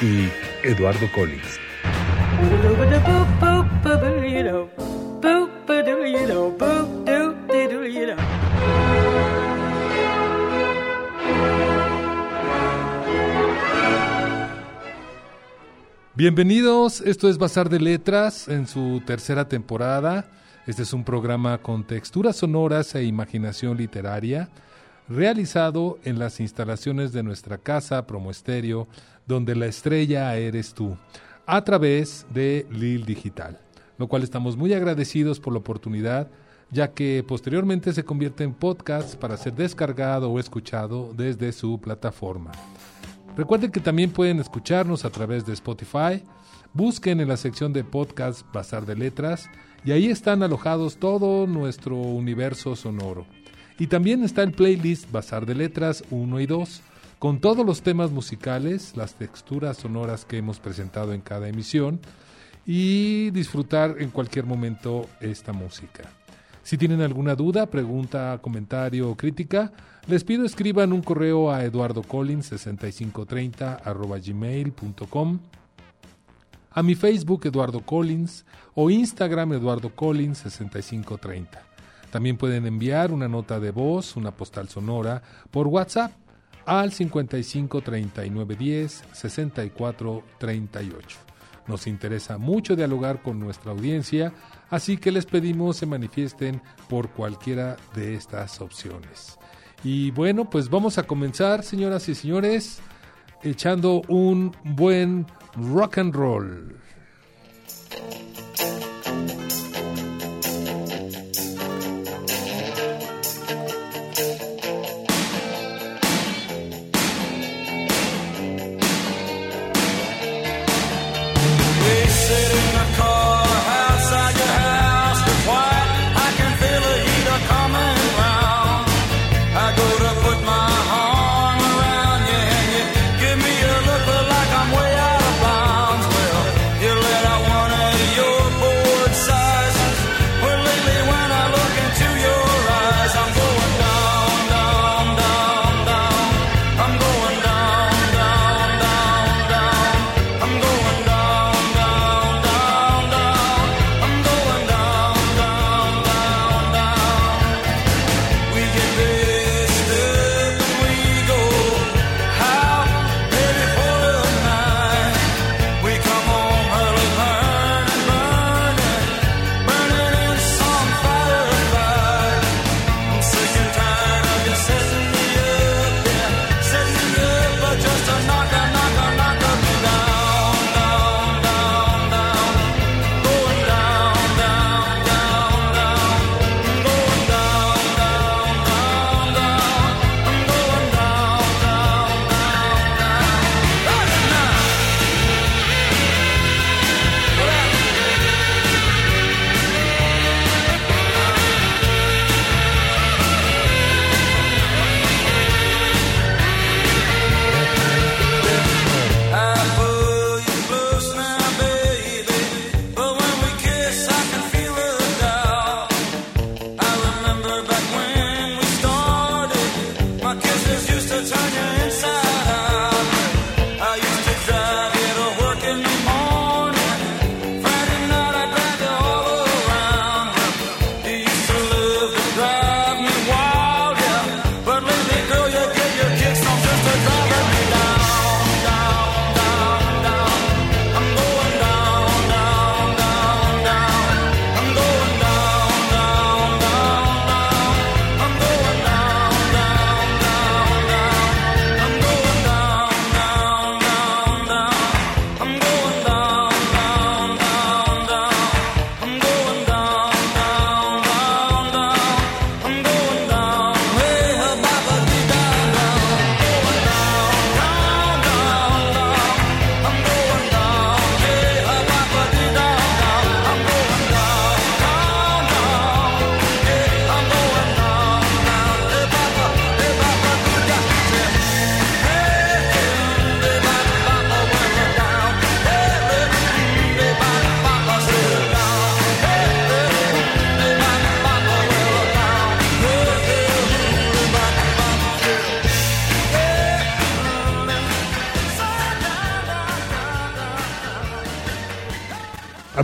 y Eduardo Collins. Bienvenidos, esto es Bazar de Letras en su tercera temporada. Este es un programa con texturas sonoras e imaginación literaria, realizado en las instalaciones de nuestra casa Promo Estéreo, donde la estrella eres tú, a través de Lil Digital, lo cual estamos muy agradecidos por la oportunidad, ya que posteriormente se convierte en podcast para ser descargado o escuchado desde su plataforma. Recuerden que también pueden escucharnos a través de Spotify. Busquen en la sección de podcast Bazar de Letras y ahí están alojados todo nuestro universo sonoro. Y también está el playlist Bazar de Letras 1 y 2, con todos los temas musicales, las texturas sonoras que hemos presentado en cada emisión y disfrutar en cualquier momento esta música. Si tienen alguna duda, pregunta, comentario o crítica, les pido escriban un correo a eduardocollins6530 gmail.com, a mi Facebook Eduardo Collins o Instagram Eduardo Collins 6530. También pueden enviar una nota de voz, una postal sonora por WhatsApp al 55 39 10 64 38. Nos interesa mucho dialogar con nuestra audiencia, así que les pedimos se manifiesten por cualquiera de estas opciones. Y bueno, pues vamos a comenzar, señoras y señores, echando un buen rock and roll.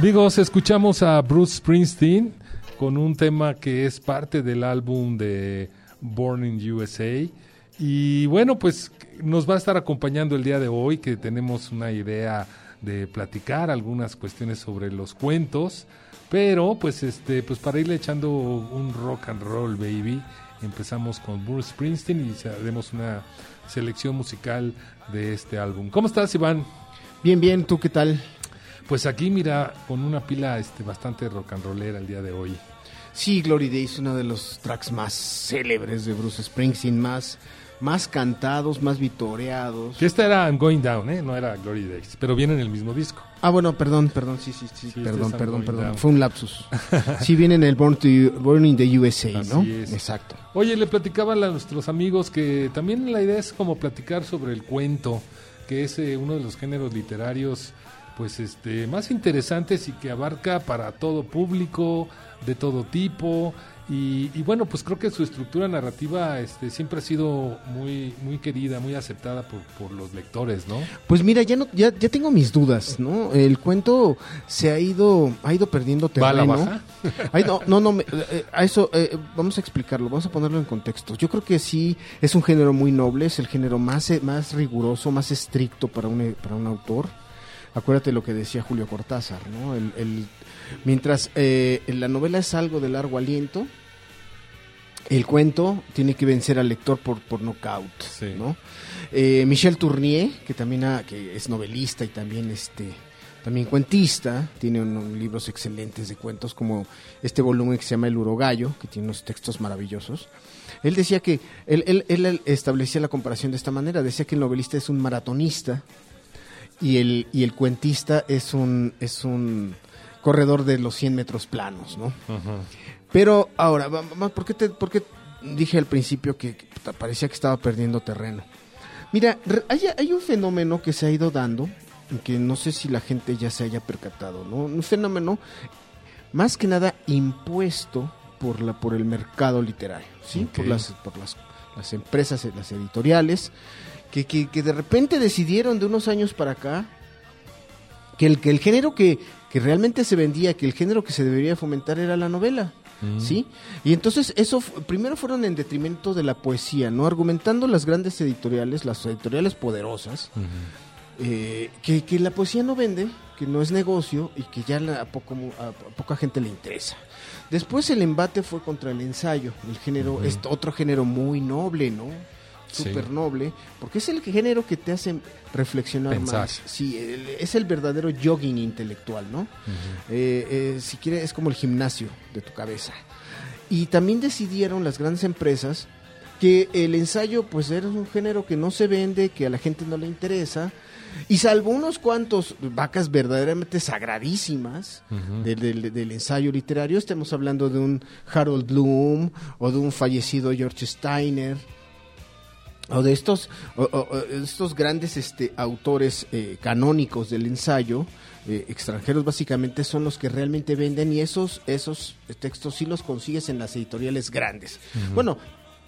Amigos, escuchamos a Bruce Springsteen con un tema que es parte del álbum de Born in USA. Y bueno, pues nos va a estar acompañando el día de hoy, que tenemos una idea de platicar algunas cuestiones sobre los cuentos, pero pues este, pues para irle echando un rock and roll, baby, empezamos con Bruce Springsteen y haremos una selección musical de este álbum. ¿Cómo estás, Iván? Bien, bien, ¿tú qué tal? Pues aquí, mira, con una pila este, bastante rock and rollera el día de hoy. Sí, Glory Days, uno de los tracks más célebres de Bruce Springsteen, más, más cantados, más vitoreados. Que esta era I'm Going Down, ¿eh? No era Glory Days, pero viene en el mismo disco. Ah, bueno, perdón, perdón, sí, sí, sí, Sí, perdón, este perdón, perdón. Down. Fue un lapsus. sí, viene en el Born, to, Born in the USA, ¿no? Es. Exacto. Oye, le platicaban a nuestros amigos que también la idea es como platicar sobre el cuento, que es eh, uno de los géneros literarios pues este más interesantes y que abarca para todo público, de todo tipo. Y, y bueno, pues creo que su estructura narrativa este, siempre ha sido muy, muy querida, muy aceptada por, por los lectores, ¿no? Pues mira, ya no, ya, ya tengo mis dudas, ¿no? El cuento se ha ido, ha ido perdiendo ¿Va a terreno. la baja? Ay, no, no, no, me- eh, a eso eh, vamos a explicarlo, vamos a ponerlo en contexto. Yo creo que sí es un género muy noble, es el género más, eh, más riguroso, más estricto para un, para un autor. Acuérdate lo que decía Julio Cortázar, ¿no? El, el- mientras eh, la novela es algo de largo aliento, el cuento tiene que vencer al lector por, por knockout, Sí. ¿no? Eh, Michel Tournier, que también ha- que es novelista y también este también cuentista, tiene unos libros excelentes de cuentos como este volumen que se llama El Urogallo, que tiene unos textos maravillosos. Él decía que él, él- él establecía la comparación de esta manera, decía que el novelista es un maratonista y el y el cuentista es un es un corredor de los 100 metros planos, ¿no? Pero ahora, ¿por qué, te- por qué dije al principio que, parecía que estaba perdiendo terreno? Mira, hay, hay un fenómeno que se ha ido dando, que no sé si la gente ya se haya percatado, ¿no? Un fenómeno más que nada impuesto por, la, por el mercado literario, ¿sí? Por, las, por las, las empresas, las editoriales, que, que, que de repente decidieron de unos años para acá que el, que el género que, que realmente se vendía, que el género que se debería fomentar era la novela. Mm. ¿Sí? Y entonces eso primero fueron en detrimento de la poesía, ¿no? Argumentando las grandes editoriales, las editoriales poderosas, eh, que, que la poesía no vende, que no es negocio y que ya la- a, poco, a, a poca gente le interesa. Después el embate fue contra el ensayo, el género, este otro género muy noble, ¿no? Sí. Súper noble, porque es el género que te hace reflexionar Pensar. más. Sí, es el verdadero jogging intelectual, ¿no? Eh, eh, si quieres, es como el gimnasio de tu cabeza. Y también decidieron las grandes empresas que el ensayo pues era un género que no se vende, que a la gente no le interesa. Y salvo unos cuantos vacas verdaderamente sagradísimas del- del ensayo literario, estamos hablando de un Harold Bloom o de un fallecido George Steiner o de estos o- o- o estos grandes este autores eh, canónicos del ensayo eh, extranjeros básicamente son los que realmente venden y esos esos textos sí los consigues en las editoriales grandes. Bueno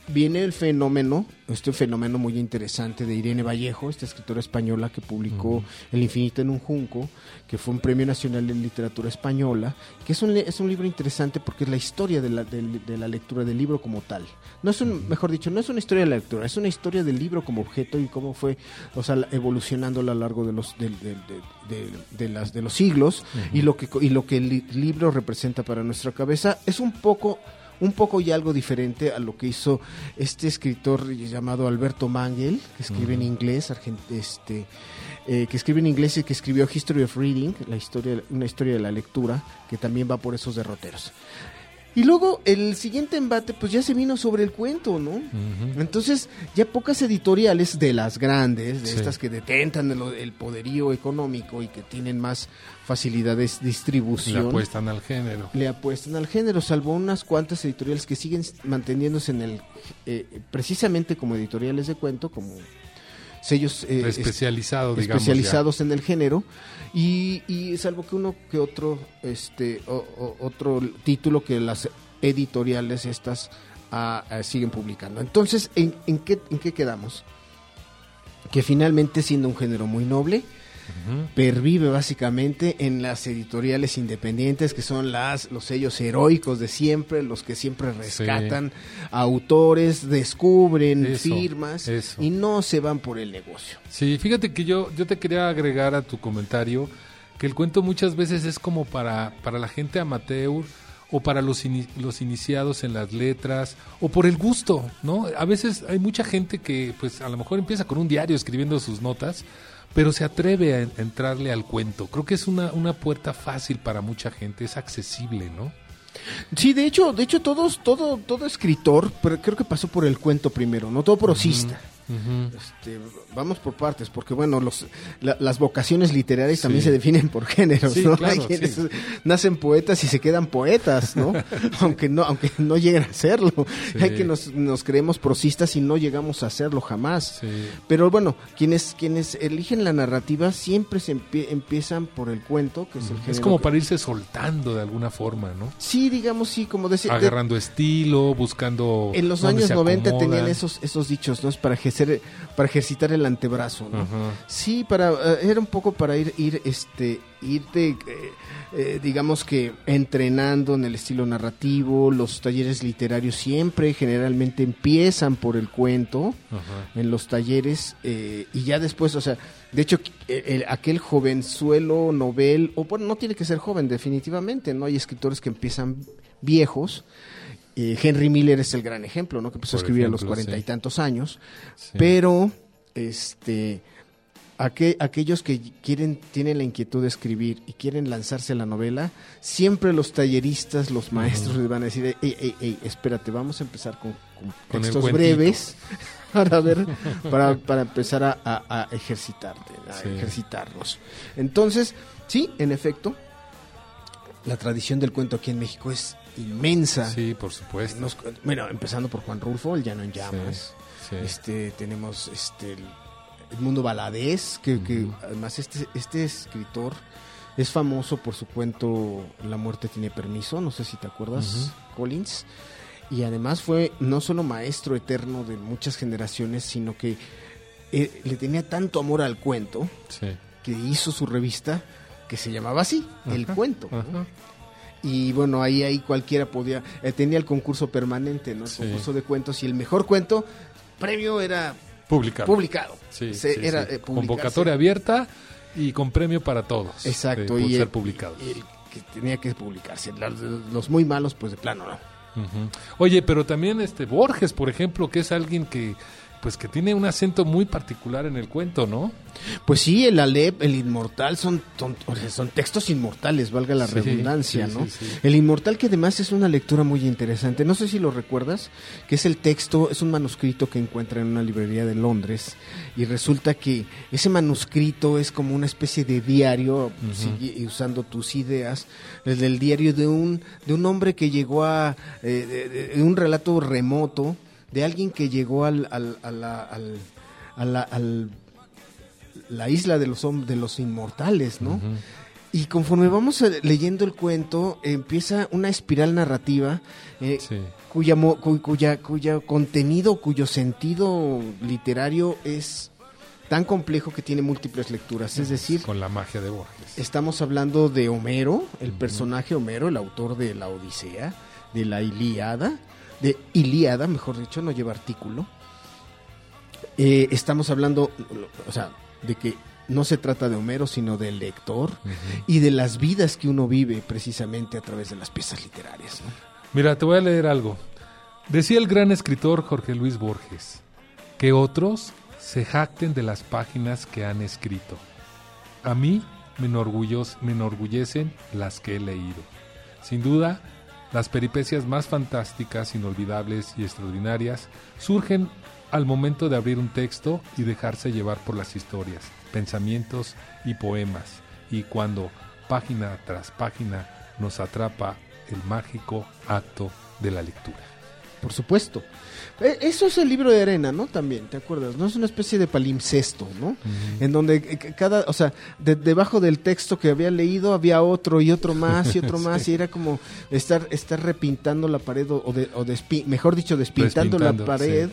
viene el fenómeno este fenómeno muy interesante de Irene Vallejo esta escritora española que publicó El infinito en un junco que fue un premio nacional de literatura española que es un es un libro interesante porque es la historia de la, del- de la lectura del libro como tal. No es un, mejor dicho, no es una historia de la lectura, es una historia del libro como objeto y cómo fue, o sea, evolucionando a lo largo de los de, de- de las de los siglos y lo que y lo que el li- libro representa para nuestra cabeza. Es un poco un poco y algo diferente a lo que hizo este escritor llamado Alberto Mangel, que escribe en inglés, argent- este, eh, que escribe en inglés y que escribió History of Reading, la historia, una historia de la lectura, que también va por esos derroteros. Y luego el siguiente embate, pues ya se vino sobre el cuento, ¿no? Entonces, ya pocas editoriales de las grandes, de Sí. estas que detentan el, el poderío económico y que tienen más facilidades de Le distribución, apuestan al género. le apuestan al género, salvo unas cuantas editoriales que siguen manteniéndose en el, eh, precisamente como editoriales de cuento, como sellos eh, es- digamos. especializados en el género. Y, y salvo que uno que otro este o- o- otro título que las editoriales estas ah, ah, siguen publicando. Entonces ¿en, en qué en qué quedamos que finalmente siendo un género muy noble pervive básicamente en las editoriales independientes que son las los sellos heroicos de siempre, los que siempre rescatan autores, descubren firmas y no se van por el negocio. Sí, fíjate que yo yo te quería agregar a tu comentario que el cuento muchas veces es como para para la gente amateur o para los, los iniciados en las letras o por el gusto, ¿no? A veces hay mucha gente que pues a lo mejor empieza con un diario escribiendo sus notas, pero se atreve a entrarle al cuento. Creo que es una, una puerta fácil para mucha gente, es accesible, ¿no? Sí, de hecho, de hecho todos, todo, todo escritor, pero creo que pasó por el cuento primero, no todo prosista este, vamos por partes, porque bueno, los, las vocaciones literarias también se definen por géneros, ¿no? Hay quienes nacen poetas y se quedan poetas, ¿no? aunque no, aunque no lleguen a serlo. Hay que nos, nos creemos prosistas y no llegamos a hacerlo jamás. Pero bueno, quienes, quienes eligen la narrativa siempre se empiezan por el cuento, que es el género. Es como para irse soltando de alguna forma, ¿no? Sí, digamos, sí, como decir. Agarrando estilo, buscando. En los años 90 tenían esos, esos dichos, ¿no? Es para que para ejercitar el antebrazo, Sí, para eh, era un poco para ir ir este irte eh, eh, digamos que entrenando en el estilo narrativo, los talleres literarios siempre generalmente empiezan por el cuento en los talleres y ya después, o sea, de hecho aquel jovenzuelo novel o bueno, no tiene que ser joven definitivamente, no hay escritores que empiezan viejos eh, Henry Miller es el gran ejemplo, ¿no? Que empezó a escribir a los cuarenta y tantos años. Pero, este, aquellos que quieren, tienen la inquietud de escribir y quieren lanzarse a la novela, siempre los talleristas, los maestros les van a decir, ey, ey, espérate, vamos a empezar con, con, breves para ver, para, para empezar a, a, ejercitarte, a ejercitarnos. Entonces, sí, en efecto, la tradición del cuento aquí en México es inmensa. Sí, por supuesto. bueno, empezando por Juan Rulfo, El Llano en Llamas. Este, tenemos este, el, Mundo Baladés, que, que, además este, este escritor es famoso por su cuento La muerte tiene permiso, no sé si te acuerdas, Collins. Y además fue no solo maestro eterno de muchas generaciones, sino que eh, le tenía tanto amor al cuento que hizo su revista que se llamaba así, El Cuento. Y bueno, ahí, ahí cualquiera podía, eh, tenía el concurso permanente, ¿no? El concurso de cuentos y el mejor cuento, premio era publicado. publicado. Sí, era eh, Convocatoria abierta y con premio para todos. Exacto. y ser publicados. Y que tenía que publicarse. Los muy malos, pues de plano, ¿no? Oye, pero también este Borges, por ejemplo, que es alguien que pues que tiene un acento muy particular en el cuento, ¿no? Pues sí, el Alep, el Inmortal son, son, textos inmortales, valga la redundancia, ¿no? el Inmortal que además es una lectura muy interesante, no sé si lo recuerdas, que es el texto, es un manuscrito que encuentra en una librería de Londres y resulta que ese manuscrito es como una especie de diario, usando tus ideas, el del diario de un, de un hombre que llegó a, eh, de un relato remoto, de alguien que llegó al, al, a la, al, a la, la, isla de los, de los inmortales, ¿no? Y conforme vamos eh, leyendo el cuento, empieza una espiral narrativa eh, cuya, cuya, cuya contenido, cuyo sentido literario es tan complejo que tiene múltiples lecturas. Es decir, con la magia de Borges. Estamos hablando de Homero, el personaje Homero, el autor de la Odisea, de la Ilíada, de Ilíada, mejor dicho, no lleva artículo. Eh, estamos hablando, o sea, de que no se trata de Homero, sino del lector y de las vidas que uno vive precisamente a través de las piezas literarias. Mira, te voy a leer algo. Decía el gran escritor Jorge Luis Borges, que otros se jacten de las páginas que han escrito. A mí me, me enorgullecen las que he leído. Sin duda, las peripecias más fantásticas, inolvidables y extraordinarias surgen al momento de abrir un texto y dejarse llevar por las historias, pensamientos y poemas, y cuando, página tras página, nos atrapa el mágico acto de la lectura. Por supuesto. Eh, eso es el libro de arena, ¿no? También, ¿te acuerdas? ¿No? Es una especie de palimpsesto, ¿no? En donde eh, cada, o sea, debajo del texto que había leído había otro y otro más y otro más y era como estar, estar repintando la pared o, de, o mejor dicho, despintando, la pared.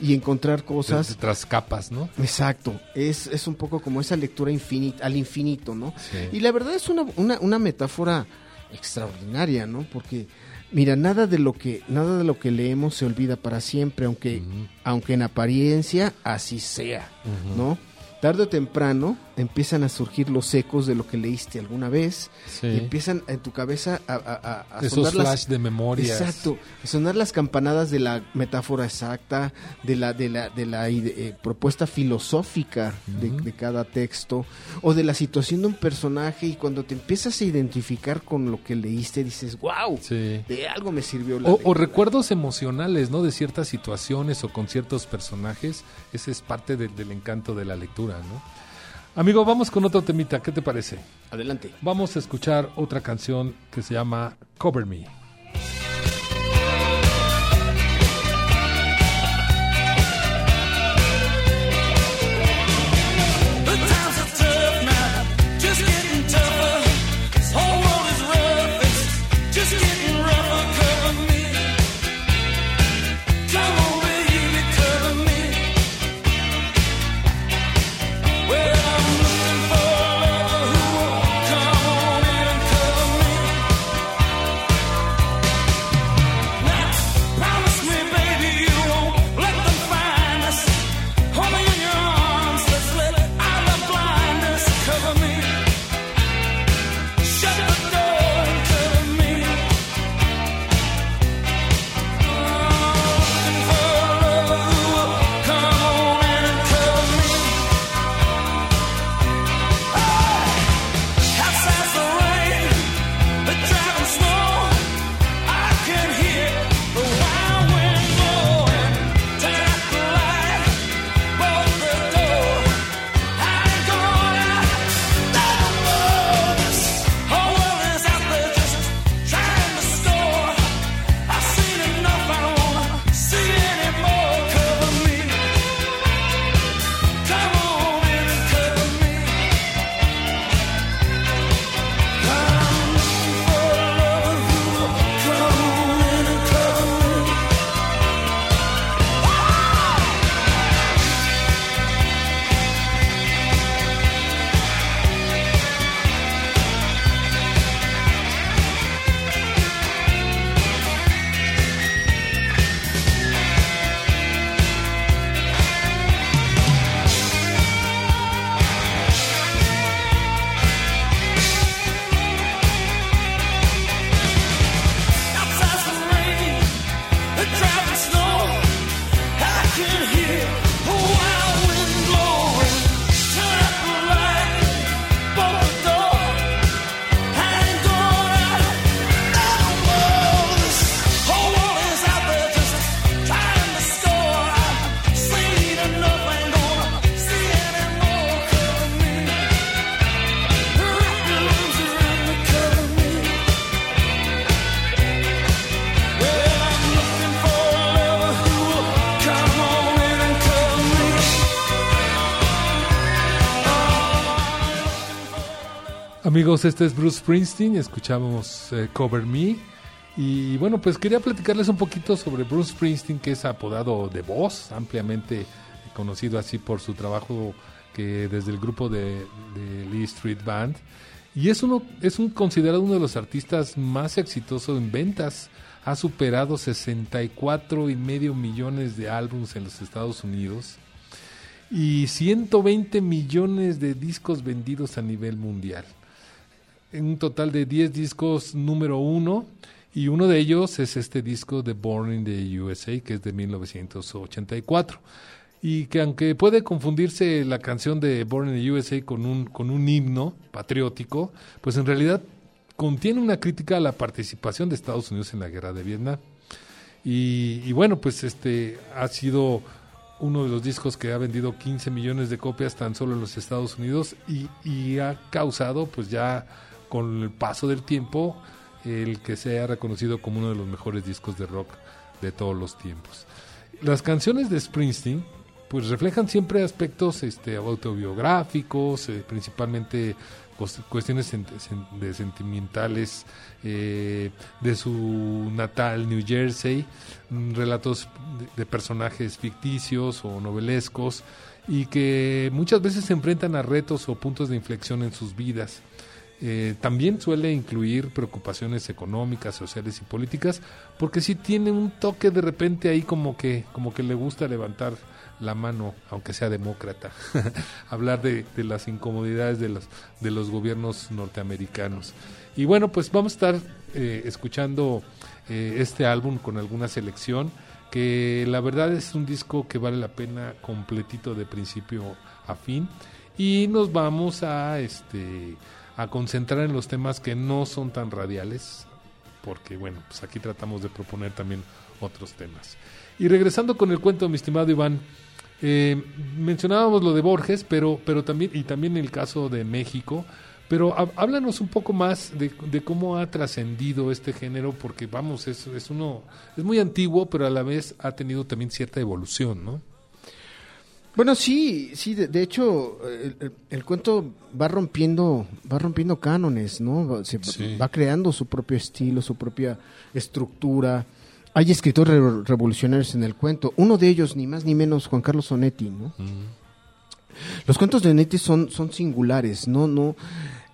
y encontrar cosas. De- tras capas, ¿no? Exacto, es, es un poco como esa lectura infinita, al infinito, ¿no? Sí. Y la verdad es una, una, una metáfora extraordinaria, ¿no? Porque, mira, nada de lo que, nada de lo que leemos se olvida para siempre, aunque, aunque en apariencia así sea, ¿no? Tarde o temprano empiezan a surgir los ecos de lo que leíste alguna vez Sí. y empiezan en tu cabeza a, a- a- a Esos sonar las- flash de memorias. Exacto, sonar las campanadas de la metáfora exacta, de la de la de la eh, propuesta filosófica de, de cada texto o de la situación de un personaje y cuando te empiezas a identificar con lo que leíste dices, "Wow, Sí. de algo me sirvió la O, o lectura". recuerdos emocionales, ¿no? De ciertas situaciones o con ciertos personajes. Ese es parte del encanto de la lectura, ¿no? Amigo, vamos con otro temita. ¿Qué te parece? Adelante. Vamos a escuchar otra canción que se llama Cover Me. Amigos, este es Bruce Springsteen, escuchamos eh, Cover Me. Y bueno, pues quería platicarles un poquito sobre Bruce Springsteen, que es apodado de voz, ampliamente conocido así por su trabajo que desde el grupo de, Lee Street Band. Y es, uno, es un, considerado uno de los artistas más exitosos en ventas. Ha superado 64 y medio millones de álbumes en los Estados Unidos y 120 millones de discos vendidos a nivel mundial. En un total de 10 discos número uno y uno de ellos es este disco de Born in the USA que es de 1984 y que aunque puede confundirse la canción de Born in the USA con un, con un himno patriótico, pues en realidad contiene una crítica a la participación de Estados Unidos en la guerra de Vietnam. Y, y bueno, pues este ha sido uno de los discos que ha vendido 15 millones de copias tan solo en los Estados Unidos y, y ha causado pues ya con el paso del tiempo el que sea reconocido como uno de los mejores discos de rock de todos los tiempos. Las canciones de Springsteen pues reflejan siempre aspectos este, autobiográficos, eh, principalmente cuestiones de sentimentales eh, de su natal New Jersey, mm, relatos de personajes ficticios o novelescos y que muchas veces se enfrentan a retos o puntos de inflexión en sus vidas. Eh, también suele incluir preocupaciones económicas, sociales y políticas, porque sí tiene un toque de repente ahí como que, como que le gusta levantar la mano, aunque sea demócrata, hablar de, las incomodidades de los, de los gobiernos norteamericanos. Y bueno, pues vamos a estar eh, escuchando eh, este álbum con alguna selección, que la verdad es un disco que vale la pena completito de principio a fin. Y nos vamos a este a concentrar en los temas que no son tan radiales, porque bueno, pues aquí tratamos de proponer también otros temas. Y regresando con el cuento, mi estimado Iván, eh, mencionábamos lo de Borges, pero, pero también, y también el caso de México, pero há- háblanos un poco más de, de cómo ha trascendido este género, porque vamos, es, es uno, es muy antiguo, pero a la vez ha tenido también cierta evolución, ¿no? Bueno, sí, sí, de, de hecho, el, el- el cuento va rompiendo, va rompiendo cánones, ¿no? Va, se- Sí. va creando su propio estilo, su propia estructura. Hay escritores re- revolucionarios en el cuento. Uno de ellos, ni más ni menos, Juan Carlos Onetti, ¿no? Los cuentos de Onetti son, son singulares, ¿no? no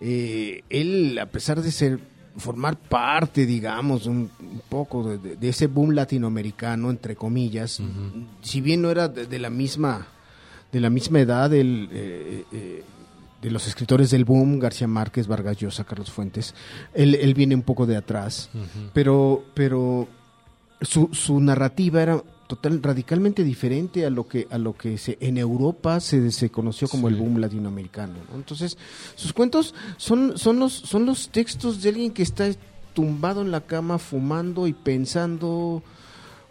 eh, Él, a pesar de ser formar parte, digamos, un, un poco de, de- ese boom latinoamericano, entre comillas, si bien no era de, de la misma de la misma edad el, eh, eh, de los escritores del boom, García Márquez, Vargas Llosa, Carlos Fuentes, él, él viene un poco de atrás, pero, pero su, su narrativa era total radicalmente diferente a lo que a lo que se en Europa se, se conoció como el boom latinoamericano ¿no? entonces sus cuentos son son los son los textos de alguien que está tumbado en la cama fumando y pensando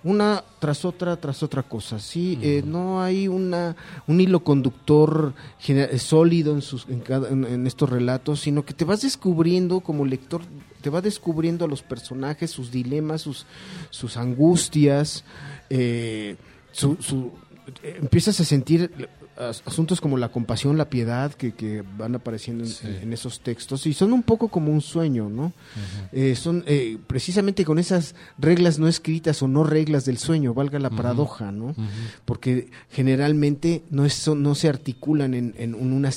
una tras otra tras otra cosa sí Eh, no hay una un hilo conductor gene- sólido en sus en, cada- en- en estos relatos sino que te vas descubriendo como lector te va descubriendo a los personajes sus dilemas sus sus angustias eh, su, su- eh, empiezas a sentir asuntos como la compasión la piedad que, que van apareciendo en, Sí. en esos textos y son un poco como un sueño no eh, son eh, precisamente con esas reglas no escritas o no reglas del sueño, valga la paradoja, ¿no? Porque generalmente no, es, son- no se articulan en, en un- una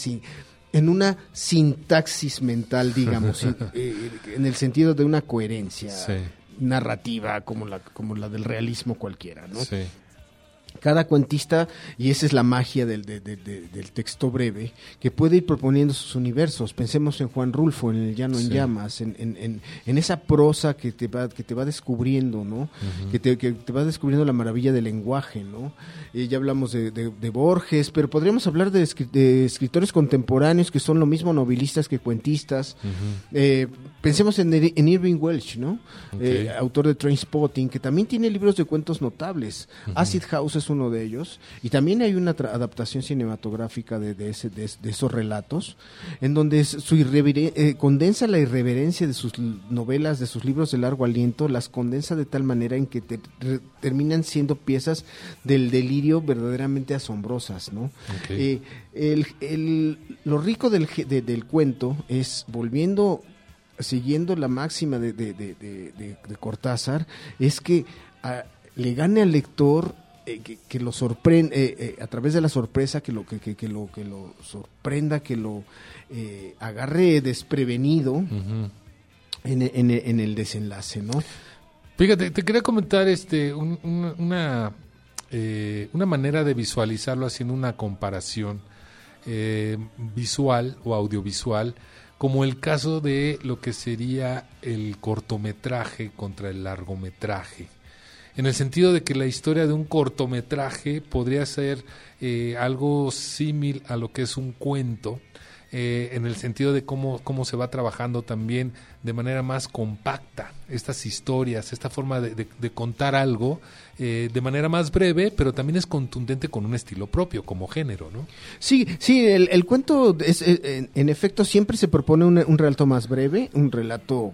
en una sintaxis mental, digamos, eh, en el sentido de una coherencia Sí. narrativa como la, como la del realismo cualquiera, ¿no? Sí. Cada cuentista, y esa es la magia del, de- de- de- del texto breve, que puede ir proponiendo sus universos. Pensemos en Juan Rulfo, en El Llano en Sí. Llamas, en, en- en- en esa prosa que te va, que te va descubriendo, ¿no? que, te, que te va descubriendo la maravilla del lenguaje, ¿no? Eh, ya hablamos de, Borges, pero podríamos hablar de escritores contemporáneos que son lo mismo novelistas que cuentistas. Eh, pensemos en, en Irving Welsh, ¿no? Eh, autor de Trainspotting, que también tiene libros de cuentos notables. Acid House es uno de ellos. Y también hay una tra- adaptación cinematográfica de, de ese, de, de esos relatos, en donde su eh, condensa la irreverencia de sus novelas, de sus libros de largo aliento, las condensa de tal manera en que te- terminan siendo piezas del delirio verdaderamente asombrosas, ¿no? Eh, el, el- lo rico del, del cuento es, volviendo, siguiendo la máxima de, de- de- de- de- de Cortázar, es que le gane al lector eh, que, que lo sorprende, a través de la sorpresa, que lo, que, que- que lo, que lo sorprenda, que lo eh, agarre desprevenido en, en- en el desenlace, ¿no? Fíjate, te quería comentar este un- un- una eh, una manera de visualizarlo haciendo una comparación eh, visual o audiovisual, como el caso de lo que sería el cortometraje contra el largometraje. En el sentido de que la historia de un cortometraje podría ser eh, algo símil a lo que es un cuento, eh, en el sentido de cómo, cómo se va trabajando también de manera más compacta estas historias, esta forma de, contar algo eh, de manera más breve, pero también es contundente con un estilo propio, como género, ¿no? Sí, sí, el, cuento, es, eh, en, en efecto, siempre se propone un, un relato más breve, un relato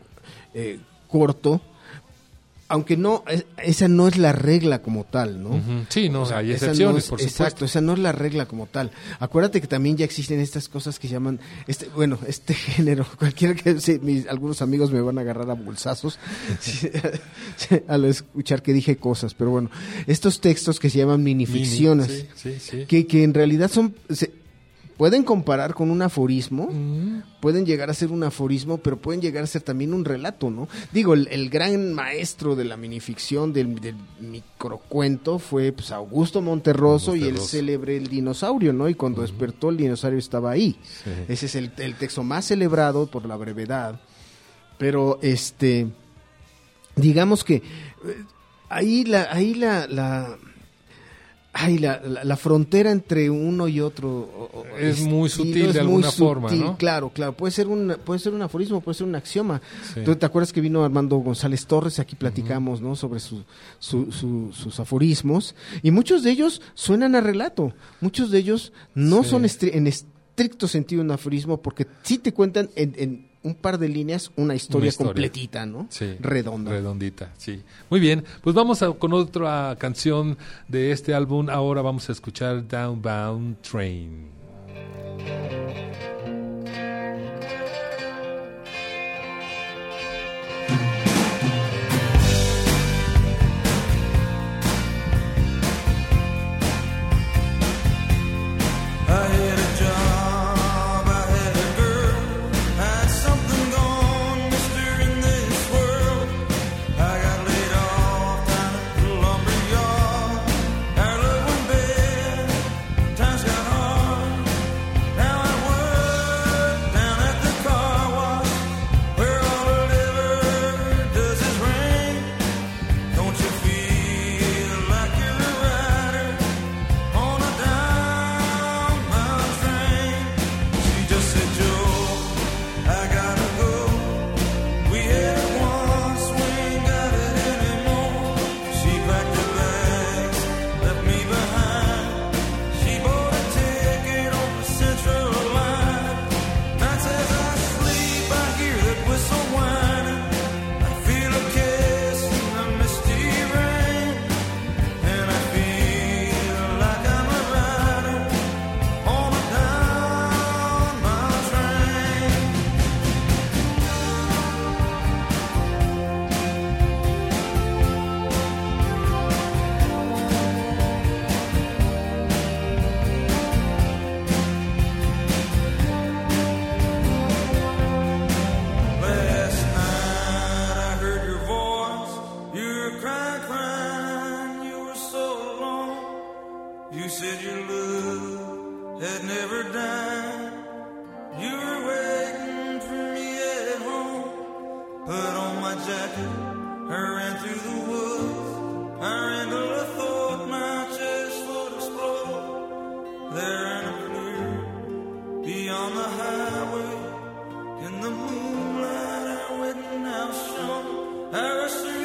eh, corto, aunque no, es- esa no es la regla como tal, ¿no? Sí, no, O sea, hay excepciones, no es- por Exacto, supuesto. esa no es la regla como tal. Acuérdate que también ya existen estas cosas que llaman, este, bueno, este género, cualquiera que, sí, mis, algunos amigos me van a agarrar a bolsazos sí, al escuchar que dije cosas, pero bueno, estos textos que se llaman minificciones, Mini, sí, sí, sí. que, que en realidad son, se, pueden comparar con un aforismo, Mm, pueden llegar a ser un aforismo, pero pueden llegar a ser también un relato, ¿no? Digo, el, el gran maestro de la minificción, del, del microcuento, fue pues, Augusto Monterroso, y el célebre El dinosaurio, ¿no? Y cuando despertó el dinosaurio estaba ahí. sí. Ese es el, el texto más celebrado por la brevedad. Pero, este, digamos que eh, ahí la, ahí la, la, ay, la, la- la frontera entre uno y otro o- Es muy sutil de es alguna forma, ¿no? Claro, claro. Puede ser un, puede ser un aforismo, puede ser un axioma. Sí. ¿Tú te acuerdas que vino Armando González Torres? Aquí platicamos, ¿no? Sobre su, su- su- sus aforismos. Y muchos de ellos suenan a relato. Muchos de ellos no Sí. son estri- en estricto sentido un aforismo porque sí te cuentan en, en un par de líneas una historia, historia. completita, ¿no? Sí, Redonda. Redondita, sí. Muy bien, pues vamos a- con otra canción de este álbum. Ahora vamos a escuchar Downbound Train. Put on my jacket. I ran through the woods. I ran till I thought my chest would explode. There in a clear beyond the highway. In the moonlight, our wedding house shone. I rushed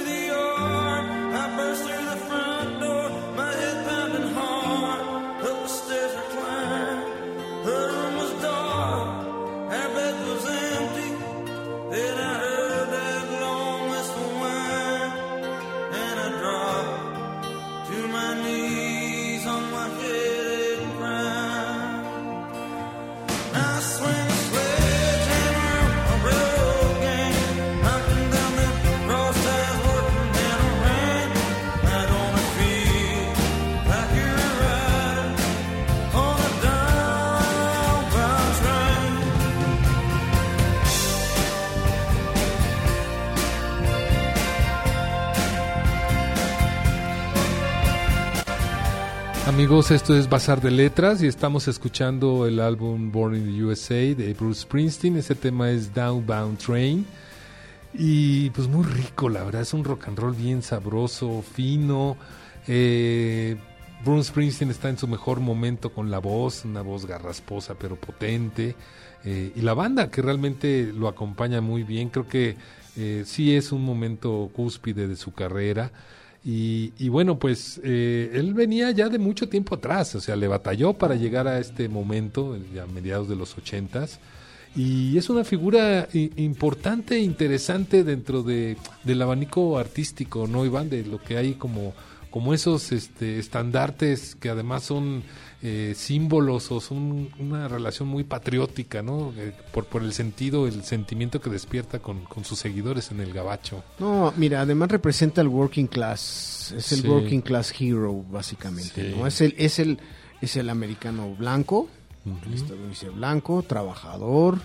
Amigos, esto es Bazar de Letras y estamos escuchando el álbum Born in the USA de Bruce Springsteen. Ese tema es Downbound Train. Y pues muy rico, la verdad, es un rock and roll bien sabroso, fino. Eh, Bruce Springsteen está en su mejor momento con la voz, una voz garrasposa pero potente. Eh, y la banda que realmente lo acompaña muy bien, creo que eh, sí es un momento cúspide de su carrera. Y, y bueno, pues eh, él venía ya de mucho tiempo atrás, o sea, le batalló para llegar a este momento, a mediados de los ochentas. y es una figura importante e interesante dentro de, del abanico artístico, ¿no, Iván? De lo que hay como, como esos este, estandartes que además son eh, símbolos o son una relación muy patriótica, ¿no? Eh, por, por el sentido, el sentimiento que despierta con, con sus seguidores en el gabacho. No, mira, además representa el working class, es el Sí. working class hero básicamente, Sí. ¿no? Es el es el es el americano blanco, el estadounidense blanco, trabajador,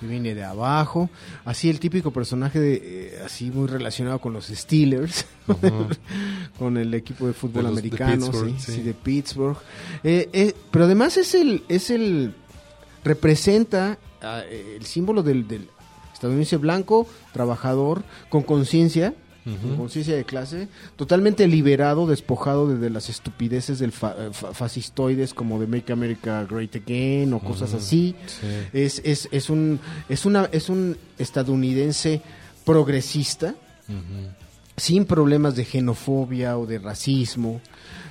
que viene de abajo, así el típico personaje de eh, así muy relacionado con los Steelers, con el equipo de fútbol De los de americano, Pittsburgh, sí, sí. sí, de Pittsburgh. Eh, eh, pero además es el es el representa ah, el símbolo del, del estadounidense blanco, trabajador, con conciencia, con conciencia de clase, totalmente liberado, despojado de, de las estupideces del fa- eh, fa- fascistoides como de Make America Great Again o cosas así. Sí. Es, es, es un es una es un estadounidense progresista sin problemas de xenofobia o de racismo.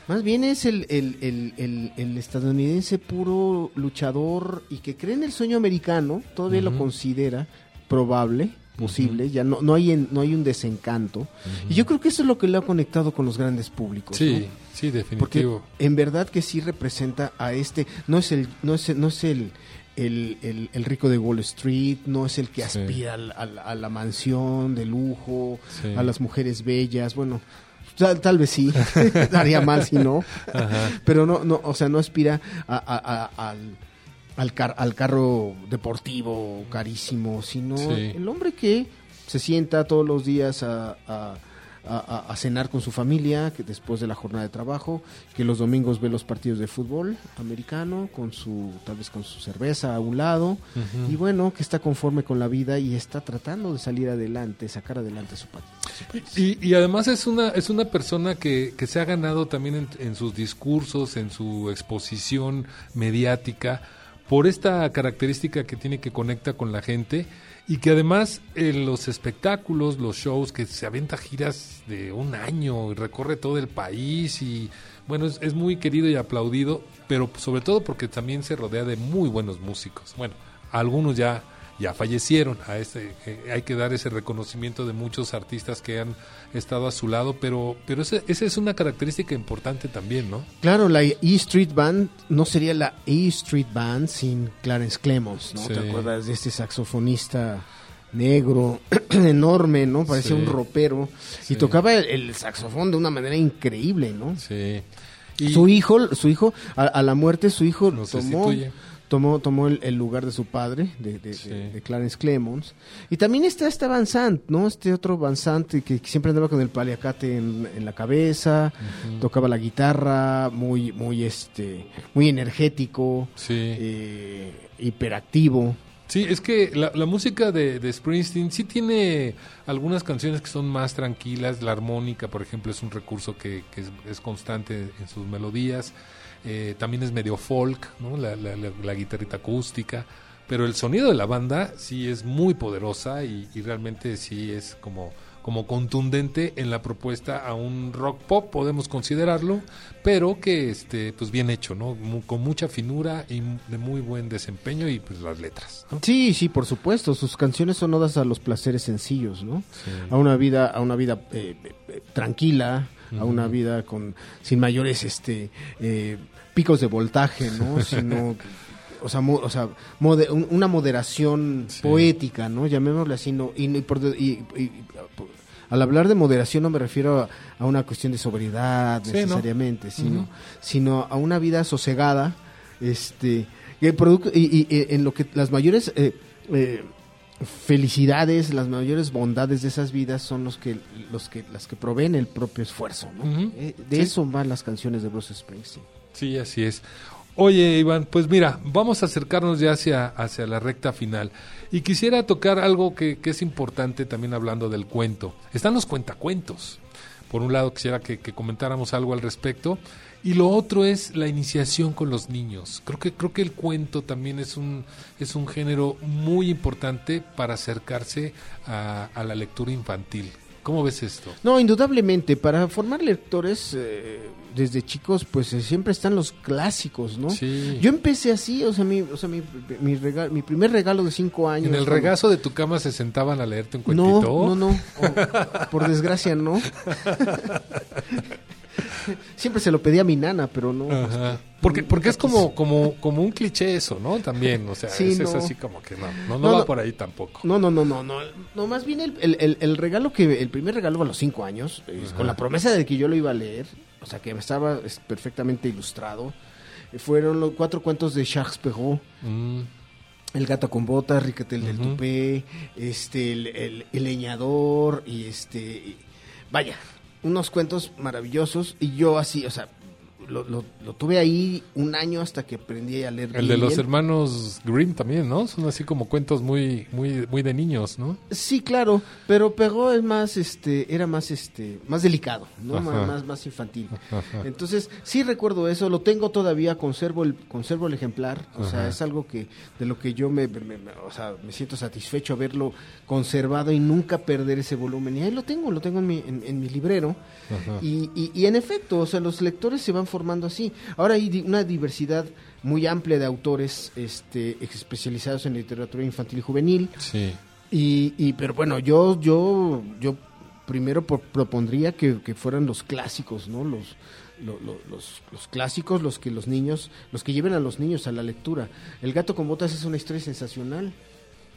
Más bien es el, el, el, el- el estadounidense puro luchador y que cree en el sueño americano, todavía lo considera probable, posible, ya no, no, hay en- no hay un desencanto. Y yo creo que eso es lo que le ha conectado con los grandes públicos. Sí, ¿no? sí, Porque definitivo. en verdad que sí representa a este, no es el, no es, no es el, el, el- el rico de Wall Street, no es el que aspira a la mansión de lujo, Sí. a las mujeres bellas, bueno, tal, tal vez sí, daría mal si no, pero no, no, o sea, no aspira a- al, al, car- al carro deportivo carísimo, sino Sí. el hombre que se sienta todos los días a, a- a- a- a cenar con su familia que después de la jornada de trabajo, que los domingos ve los partidos de fútbol americano con su tal vez con su cerveza a un lado y bueno, que está conforme con la vida y está tratando de salir adelante, sacar adelante su patria. su país. Y, y además es una es una persona que, que se ha ganado también en, en sus discursos, en su exposición mediática, por esta característica que tiene que conecta con la gente y que además en los espectáculos, los shows, que se avienta giras de un año y recorre todo el país y bueno, es, es muy querido y aplaudido, pero sobre todo porque también se rodea de muy buenos músicos. Bueno, algunos ya ya fallecieron. A este, eh, hay que dar ese reconocimiento de muchos artistas que han estado a su lado, pero, pero ese- esa es una característica importante también, ¿no? Claro, la E Street Band no sería la E Street Band sin Clarence Clemons, ¿no? Sí. ¿Te acuerdas de este saxofonista negro, enorme, ¿no? Parecía Sí. un ropero Sí. y tocaba el, el saxofón de una manera increíble, ¿no? Sí. Y Su hijo, su hijo, a, a la muerte su hijo Lo tomó, sustituye. Tomó, tomó el, el lugar de su padre, de, de- Sí. de- de Clarence Clemons. Y también está este Van Sant, ¿no? Este otro Van Sant que, que siempre andaba con el paliacate en, en la cabeza, tocaba la guitarra, muy, muy, este, muy energético, sí. eh, hiperactivo. Sí, es que la, música de, de Springsteen sí tiene algunas canciones que son más tranquilas. La armónica, por ejemplo, es un recurso que, que es, es constante en sus melodías. Eh, también es medio folk, ¿no? La, guitarrita acústica. Pero el sonido de la banda sí es muy poderosa y realmente sí es como, como contundente en la propuesta a un rock pop, podemos considerarlo, pero que este pues bien hecho, ¿no? Mu- con mucha finura y de muy buen desempeño y pues las letras, ¿no? Sí, sí, por supuesto. Sus canciones son odas a los placeres sencillos, ¿no? Sí. A una vida, a una vida eh, eh, tranquila, a una vida con sin mayores, este, eh, picos de voltaje, ¿no? Sino, o sea, mo- o sea, mode- un- una moderación Sí. poética, ¿no? Llamémosle así, no. Y, y por y- y- al hablar de moderación no me refiero a, a una cuestión de sobriedad Sí, ¿no? necesariamente, sino, sino a una vida sosegada, este, y, el producto, y, y- y en lo que las mayores eh, eh, felicidades, las mayores bondades de esas vidas son los que, los que, las que proveen el propio esfuerzo, ¿no? Eh, de Sí. eso van las canciones de Bruce Springsteen. Sí, así es. Oye, Iván, pues mira, vamos a acercarnos ya hacia, hacia la recta final. Y quisiera tocar algo que, que es importante también hablando del cuento. Están los cuentacuentos. Por un lado, quisiera que, comentáramos algo al respecto. Y lo otro es la iniciación con los niños. Creo que, creo que el cuento también es un, es un género muy importante para acercarse a la lectura infantil. ¿Cómo ves esto? No, indudablemente, para formar lectores eh, desde chicos, pues eh, siempre están los clásicos, ¿no? Sí. Yo empecé así, o sea, mi, o sea, mi, mi, rega- mi primer regalo de cinco años. ¿En el cuando- regazo de tu cama se sentaban a leerte un No, cuentito? no, no, o- por desgracia no. Siempre se lo pedía a mi nana, pero no. Ajá. Porque, porque es como, como, como un cliché eso, ¿no? También, o sea, Sí, es así como que no, no, no, No, va no. por ahí tampoco. No, no, no, no, no. No, más bien el, el- el- el regalo que, el primer regalo a los cinco años, Ajá. con la promesa de que yo lo iba a leer, o sea, que estaba es, perfectamente ilustrado, eh, fueron los cuatro cuentos de Charles Perrault. Mm, El gato con botas, Riquetel del Ujú. Tupé, este, el, el- el leñador y este, vaya, unos cuentos maravillosos y yo así, o sea, lo, lo- lo tuve ahí un año hasta que aprendí a leer. el bien, de los hermanos Grimm también, ¿no? Son así como cuentos muy, muy, muy de niños, ¿no? Sí, claro, pero Pegó es más, este, era más, este, más delicado, ¿no? Ajá. Más, más, infantil. Ajá. Entonces, sí recuerdo eso, lo tengo todavía, conservo el, conservo el ejemplar, o sea, es algo que, de lo que yo me, me- me- o sea, me siento satisfecho haberlo conservado y nunca perder ese volumen. Y ahí lo tengo, lo tengo en mi, en, en mi librero. Y, y, y en efecto, o sea, los lectores se van formando así. Ahora hay una diversidad muy amplia de autores este, especializados en literatura infantil y juvenil. Sí. Y, y pero bueno, yo yo yo primero por- propondría que, que fueran los clásicos, ¿no? Los, lo- lo- los los clásicos, los que los niños, los que lleven a los niños a la lectura. El gato con botas es una historia sensacional.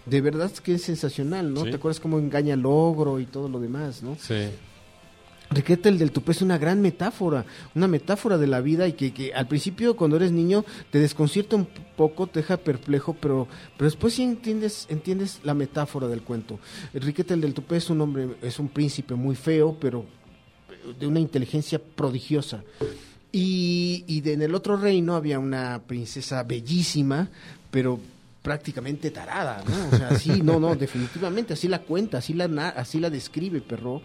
De verdad que es sensacional, ¿no? Sí. ¿Te acuerdas cómo engaña al ogro y todo lo demás, ¿no? Sí. Riquete el del tupé es una gran metáfora, una metáfora de la vida y que, que al principio cuando eres niño te desconcierta un poco, te deja perplejo, pero, pero después sí entiendes, entiendes la metáfora del cuento. Riquete el del tupé es un hombre, es un príncipe muy feo, pero de una inteligencia prodigiosa. Y, y en el otro reino había una princesa bellísima, pero prácticamente tarada, ¿no? O sea, sí, no, no, definitivamente, así la cuenta, así la, así la describe Perro.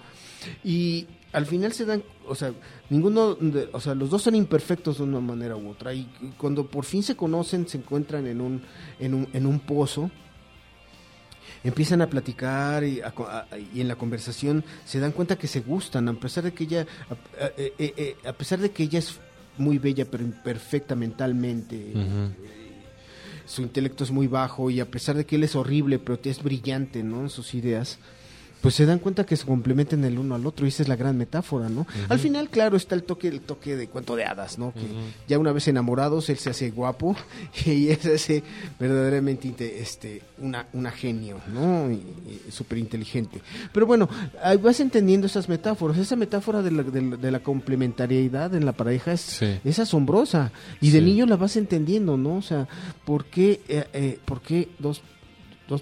Y al final se dan, o sea, ninguno, de- o sea, los dos son imperfectos de una manera u otra. Y cuando por fin se conocen, se encuentran en un, en un, en un pozo, empiezan a platicar y, a y en la conversación se dan cuenta que se gustan, a pesar de que ella, a, a- eh, eh, eh, a pesar de que ella es muy bella pero imperfecta mentalmente, su intelecto es muy bajo y a pesar de que él es horrible pero es brillante, ¿no? En sus ideas. Pues se dan cuenta que se complementan el uno al otro y esa es la gran metáfora, ¿no? Al final, claro, está el toque, el toque de cuento de hadas, ¿no? Que ya una vez enamorados él se hace guapo y él se hace verdaderamente este una una genio, ¿no? Y, y súper inteligente. Pero bueno, ahí vas entendiendo esas metáforas. Esa metáfora de la, de la- de la complementariedad en la pareja es, Sí. es asombrosa y de Sí. niño la vas entendiendo, ¿no? O sea, ¿por qué, eh, eh, por qué dos, dos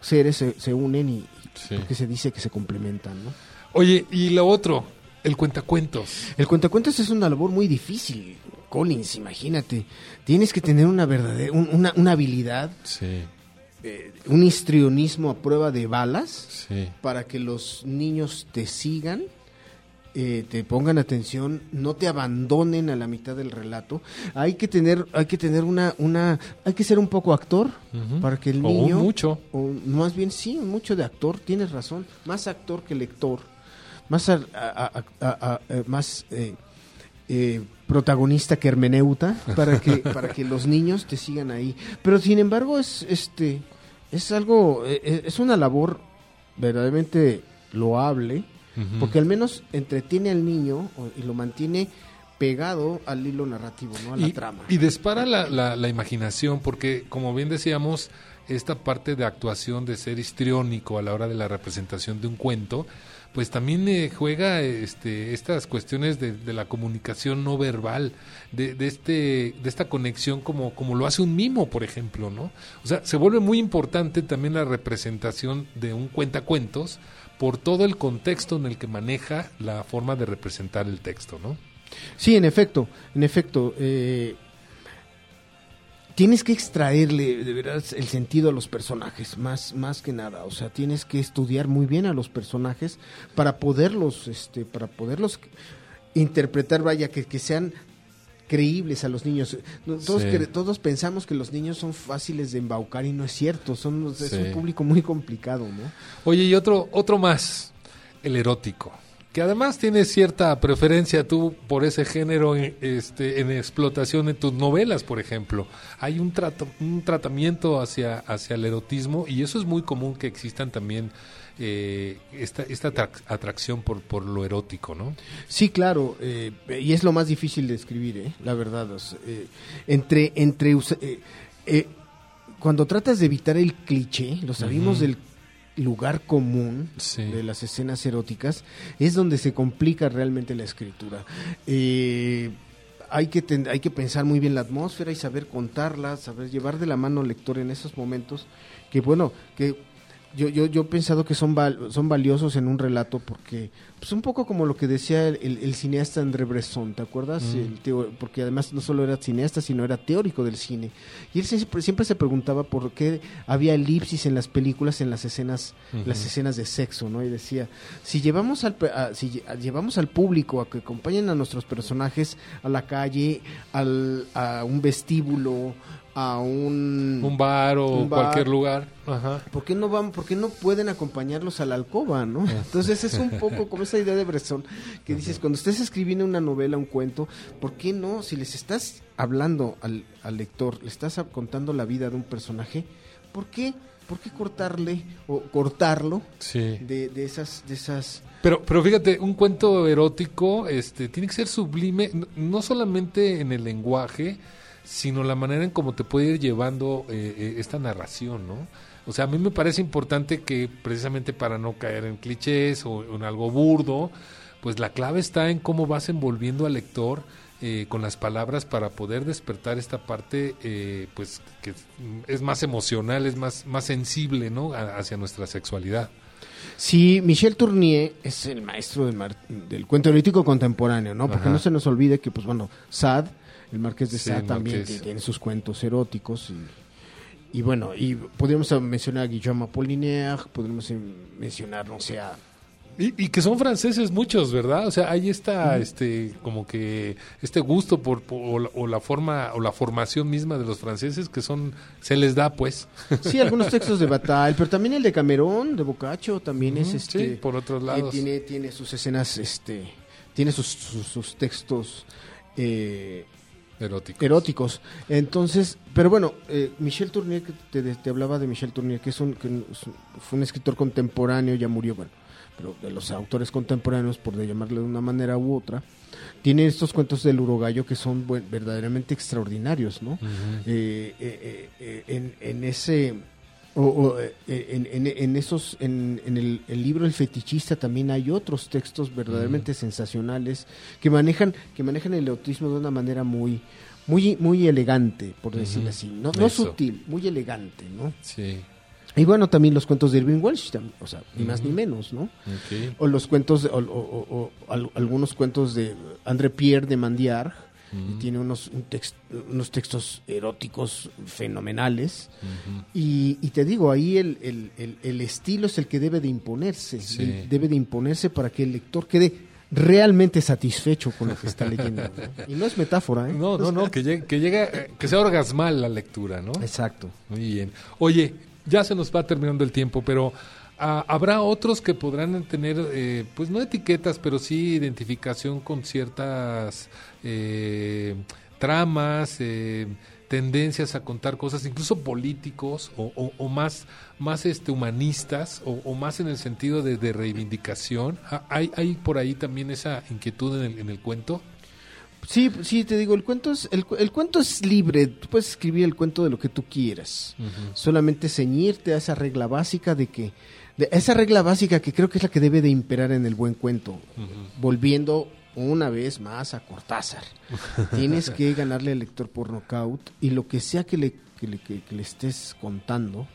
seres se, se unen y Sí. por qué se dice que se complementan, ¿no? Oye, y lo otro, el cuentacuentos. El cuentacuentos es una labor muy difícil, Collins, imagínate. Tienes que tener una verdadera, un- una, una habilidad, Sí, eh, un histrionismo a prueba de balas sí. para que los niños te sigan, eh, te pongan atención, no te abandonen a la mitad del relato. Hay que tener, hay que tener una, una, hay que ser un poco actor para que el O niño, mucho. o más bien sí, mucho de actor, tienes razón, más actor que lector, más, a- a- a- a- a- eh, más eh, eh, protagonista que hermeneuta para que para que los niños te sigan ahí. Pero sin embargo es este es algo eh, eh, es una labor verdaderamente loable Porque al menos entretiene al niño y lo mantiene pegado al hilo narrativo, ¿no? A la y, trama. y dispara la, la, la imaginación, porque como bien decíamos, esta parte de actuación, de ser histriónico a la hora de la representación de un cuento, pues también eh, juega este, estas cuestiones de, de la comunicación no verbal, de, de, este, de esta conexión como, como lo hace un mimo, por ejemplo, ¿no? O sea, se vuelve muy importante también la representación de un cuentacuentos por todo el contexto en el que maneja la forma de representar el texto, ¿no? Sí, en efecto, en efecto. eh, tienes que extraerle de verdad el sentido a los personajes, más, más que nada. O sea, tienes que estudiar muy bien a los personajes para poderlos, este, para poderlos interpretar, vaya, que, que sean creíbles a los niños. Todos, Sí. cre- todos pensamos que los niños son fáciles de embaucar y no es cierto. Son, es Sí. un público muy complicado, ¿no? Oye, y otro, otro más. el erótico, que además tienes cierta preferencia tú por ese género en, este, en explotación en tus novelas, por ejemplo. Hay un, trato, un tratamiento hacia, hacia el erotismo y eso es muy común que existan también eh, esta, esta atrac- atracción por, por lo erótico, ¿no? Sí, claro, eh, y es lo más difícil de escribir, ¿eh? la verdad. eh, entre, entre, eh, eh, cuando tratas de evitar el cliché, lo sabemos del lugar común Sí. de las escenas eróticas, es donde se complica realmente la escritura. Eh, hay que, ten- hay que pensar muy bien la atmósfera y saber contarla, saber llevar de la mano al lector en esos momentos, que bueno, que yo, yo, yo he pensado que son, val- son valiosos en un relato porque, pues un poco como lo que decía el, el- el cineasta André Bresson, ¿te acuerdas? Mm. El teo- porque además no solo era cineasta, sino era teórico del cine. Y él siempre, siempre se preguntaba por qué había elipsis en las películas, en las escenas, las escenas de sexo, ¿no? Y decía, si llevamos al, a- si lle- llevamos al público a que acompañen a nuestros personajes a la calle, al, a un vestíbulo, a un... Un bar o Un bar. cualquier lugar. Ajá. ¿Por qué no van, por qué no pueden acompañarlos a la alcoba, no? Entonces es un poco como esa idea de Bresson que dices cuando estés escribiendo una novela, un cuento, ¿por qué no? Si les estás hablando al, al lector, le estás contando la vida de un personaje, ¿por qué? ¿Por qué cortarle o cortarlo Sí. de, de esas, de esas? Pero, pero fíjate, un cuento erótico este, tiene que ser sublime, no solamente en el lenguaje, sino la manera en cómo te puede ir llevando eh, eh, esta narración, ¿no? O sea, a mí me parece importante que precisamente para no caer en clichés o en algo burdo, pues la clave está en cómo vas envolviendo al lector eh, con las palabras para poder despertar esta parte, eh, pues que es más emocional, es más, más sensible, ¿no? A- hacia nuestra sexualidad. Sí, Michel Tournier es el maestro del, del cuento erótico contemporáneo, ¿no? Porque Ajá. no se nos olvide que, pues bueno, Sade, el marqués de Sí, el también marqués. que tiene sus cuentos eróticos y, y bueno, y podríamos mencionar a Guillaume Apollinaire, podríamos eh, mencionar, no sé, a- Y, y que son franceses muchos, ¿verdad? O sea, hay esta, este, como que este gusto por, por- o, la, o la forma o la formación misma de los franceses que son, se les da, pues. sí, algunos textos de Bataille, pero también el de Camerón, de Boccaccio, también es este... sí, por otros eh, lados. tiene, tiene sus escenas, este, tiene sus, sus, sus textos... Eh, Eróticos. eróticos. Entonces, pero bueno, eh, Michel Tournier, que te, te hablaba de Michel Tournier, que es un, que es un- fue un escritor contemporáneo, ya murió, bueno, pero de los autores contemporáneos, por llamarle de una manera u otra, tiene estos cuentos del urogallo que son verdaderamente extraordinarios, ¿no? Eh, eh, eh, eh, en, en ese o, o, eh, en, en- en esos en, en el, el libro el fetichista también hay otros textos verdaderamente sensacionales que manejan que manejan el autismo de una manera muy muy muy elegante por decirlo así no, no Eso. sutil muy elegante no Sí. y bueno también los cuentos de Irving Welsh o sea ni más ni menos no o los cuentos de- o, o- o- o al- algunos cuentos de André Pierre de Mandiar y tiene unos un tex- unos textos eróticos fenomenales y, y te digo, ahí el, el- el- el estilo es el que debe de imponerse, Sí. de- debe de imponerse para que el lector quede realmente satisfecho con lo que está leyendo. ¿no? Y no es metáfora, ¿eh? No, no, no, que llegue, que llegue, que sea orgasmal la lectura, ¿no? Exacto. Muy bien. Oye, ya se nos va terminando el tiempo, pero ah, habrá otros que podrán tener, eh, pues no etiquetas, pero sí identificación con ciertas eh, tramas, eh, tendencias a contar cosas, incluso políticos o, o- o más, más este, humanistas o, o más en el sentido de, de reivindicación. Ah, ¿Hay, ¿Hay por ahí también esa inquietud en el, en el cuento? Sí, sí, te digo, el cuento es el, el cuento es libre, tú puedes escribir el cuento de lo que tú quieras. Solamente ceñirte a esa regla básica de que de esa regla básica que creo que es la que debe de imperar en el buen cuento. Volviendo una vez más a Cortázar. Tienes que ganarle al lector por nocaut y lo que sea que le, que le, que- que le estés contando,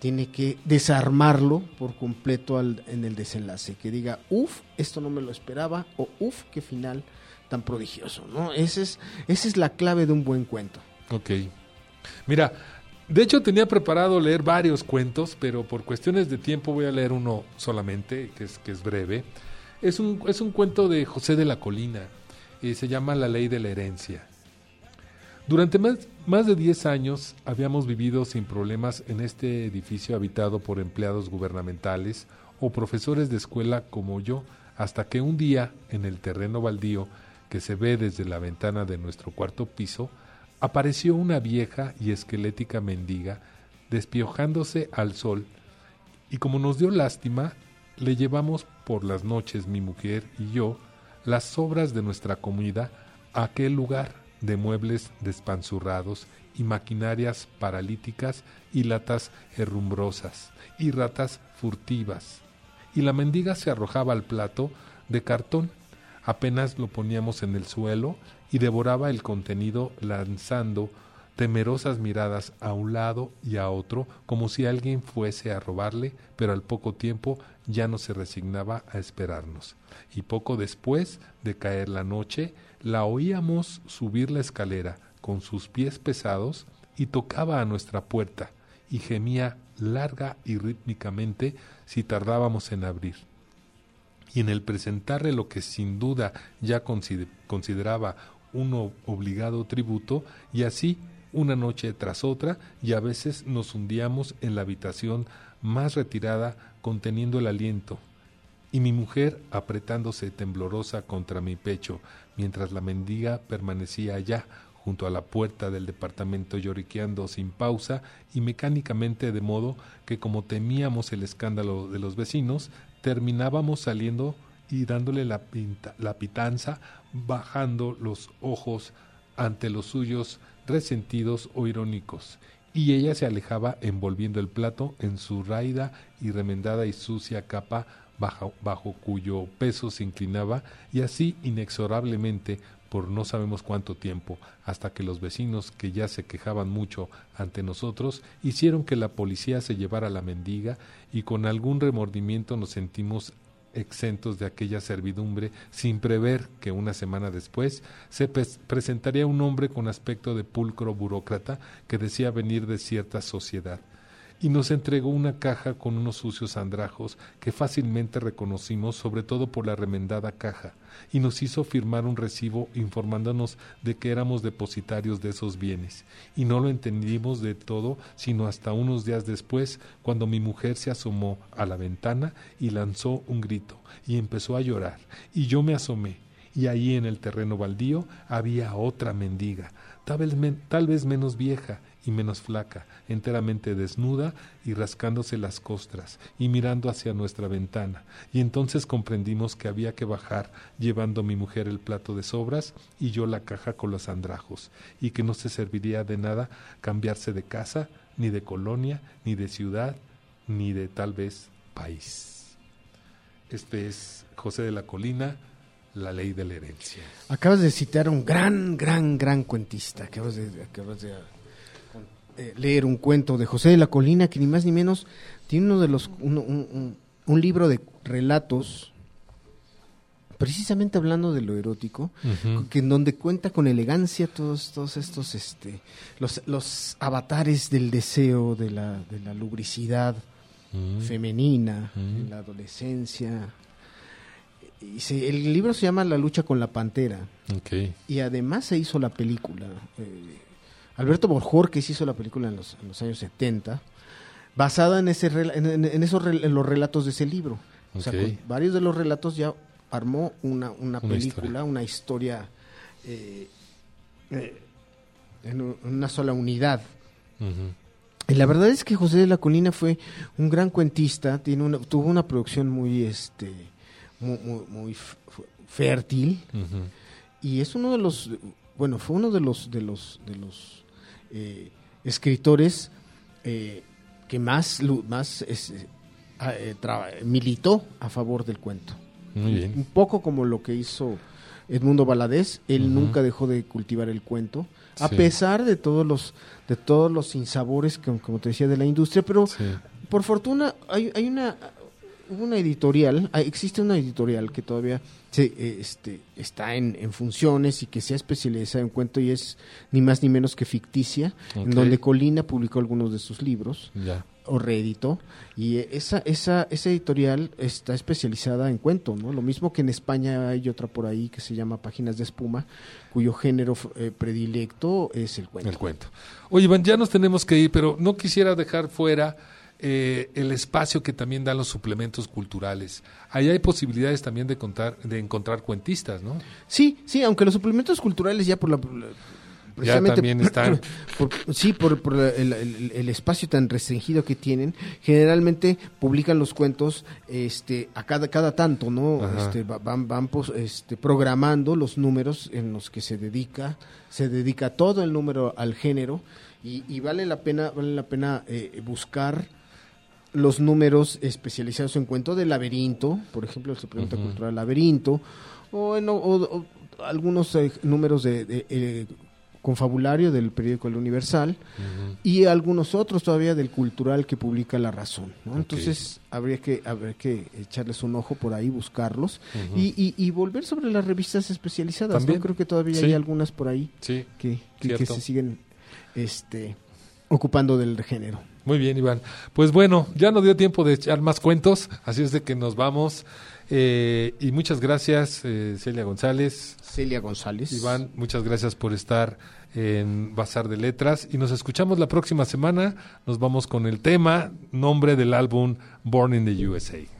tiene que desarmarlo por completo al- en el desenlace. Que diga, uff, esto no me lo esperaba, o uff, qué final tan prodigioso. ¿no? Ese es, esa es la clave de un buen cuento. Ok. Mira, de hecho tenía preparado leer varios cuentos, pero por cuestiones de tiempo voy a leer uno solamente, que es, que es breve. Es un, es un cuento de José de la Colina y se llama La Ley de la Herencia. Durante más, más de 10 años habíamos vivido sin problemas en este edificio habitado por empleados gubernamentales, o profesores de escuela como yo, hasta que un día, en el terreno baldío que se ve desde la ventana de nuestro cuarto piso, apareció una vieja y esquelética mendiga despiojándose al sol, y como nos dio lástima, le llevamos por las noches mi mujer y yo las sobras de nuestra comida a aquel lugar de muebles despanzurrados y maquinarias paralíticas y latas herrumbrosas y ratas furtivas. Y la mendiga se arrojaba al plato de cartón, apenas lo poníamos en el suelo y devoraba el contenido lanzando temerosas miradas a un lado y a otro como si alguien fuese a robarle, pero al poco tiempo ya no se resignaba a esperarnos. Y poco después de caer la noche, la oíamos subir la escalera con sus pies pesados y tocaba a nuestra puerta y gemía larga y rítmicamente si tardábamos en abrir. Y en el presentarle lo que sin duda ya consider- consideraba un obligado tributo, y así una noche tras otra, y a veces nos hundíamos en la habitación más retirada conteniendo el aliento, y mi mujer apretándose temblorosa contra mi pecho, mientras la mendiga permanecía allá, junto a la puerta del departamento lloriqueando sin pausa y mecánicamente de modo que como temíamos el escándalo de los vecinos, terminábamos saliendo y dándole la, la pitanza, bajando los ojos ante los suyos resentidos o irónicos, y ella se alejaba envolviendo el plato en su raída y remendada y sucia capa bajo, bajo cuyo peso se inclinaba, y así inexorablemente por no sabemos cuánto tiempo, hasta que los vecinos, que ya se quejaban mucho ante nosotros, hicieron que la policía se llevara a la mendiga y con algún remordimiento nos sentimos exentos de aquella servidumbre sin prever que una semana después se pres- presentaría un hombre con aspecto de pulcro burócrata que decía venir de cierta sociedad y nos entregó una caja con unos sucios andrajos que fácilmente reconocimos, sobre todo por la remendada caja, y nos hizo firmar un recibo informándonos de que éramos depositarios de esos bienes, y no lo entendimos de todo sino hasta unos días después, cuando mi mujer se asomó a la ventana y lanzó un grito, y empezó a llorar, y yo me asomé, y ahí en el terreno baldío había otra mendiga, tal vez, men- tal vez menos vieja y menos flaca, enteramente desnuda y rascándose las costras y mirando hacia nuestra ventana. Y entonces comprendimos que había que bajar llevando mi mujer el plato de sobras y yo la caja con los andrajos, y que no se serviría de nada cambiarse de casa, ni de colonia, ni de ciudad, ni de tal vez país. Este es José de la Colina, La ley de la herencia. Acabas de citar un gran, gran, gran cuentista. Acabas de eh, leer un cuento de José de la Colina que ni más ni menos tiene uno de los un, un- un libro de relatos precisamente hablando de lo erótico que en donde cuenta con elegancia todos todos estos este los los avatares del deseo de la de la lubricidad Mm. femenina Mm. en la adolescencia y se- el libro se llama La lucha con la pantera y además se hizo la película. Eh, Alberto Borjorques hizo la película en los, en los años 70, basada en, ese, en, esos en los relatos de ese libro. O sea, con varios de los relatos ya armó una, una película, historia. una historia eh, eh, en una sola unidad. Y la verdad es que José de la Colina fue un gran cuentista, tiene una, tuvo una producción muy, este, muy, fértil y es uno de los, bueno, fue uno de los, de los, de los eh, escritores eh, que más, más es, eh, eh, militó a favor del cuento. Muy bien. Un poco como lo que hizo Edmundo Valadez, él nunca dejó de cultivar el cuento, a Sí. pesar de todos los, de todos los sinsabores, que, como te decía, de la industria, pero Sí. por fortuna hay, hay una una editorial hay- existe una editorial que todavía se, este, está en, en funciones y que se ha especializado en cuento y es ni más ni menos que ficticia en donde Colina publicó algunos de sus libros Ya. o reeditó y esa esa esa editorial está especializada en cuento no lo mismo que en España hay otra por ahí que se llama Páginas de espuma cuyo género eh, predilecto es el cuento El cuento. Oye, Iván, ya nos tenemos que ir, pero no quisiera dejar fuera eh, el espacio que también dan los suplementos culturales. Ahí hay posibilidades también de, contar, de encontrar cuentistas, ¿no? Sí, sí, aunque los suplementos culturales ya por la... Ya también están. por- sí, por, por el, el- el espacio tan restringido que tienen, generalmente publican los cuentos este, a cada, cada tanto, ¿no? Ajá. Este, va- van van pos- este, programando los números en los que se dedica, se dedica todo el número al género y, y vale la pena, vale la pena eh, buscar los números especializados en cuento de laberinto, por ejemplo, el suplemento cultural laberinto, o, en- o- o algunos eh, números de, de, eh, confabulario del periódico El Universal y algunos otros todavía del cultural que publica La Razón. ¿no? Entonces habría que habría que echarles un ojo por ahí, buscarlos y, y, y volver sobre las revistas especializadas. ¿no? También. Creo que todavía Sí. hay algunas por ahí Sí. que, que, que se siguen este, ocupando del género. Muy bien, Iván. Pues bueno, ya no dio tiempo de echar más cuentos, así es de que nos vamos. Eh, y muchas gracias, eh, Celia González. Celia González. Iván, muchas gracias por estar en Bazar de Letras y nos escuchamos la próxima semana. Nos vamos con el tema, nombre del álbum Born in the USA.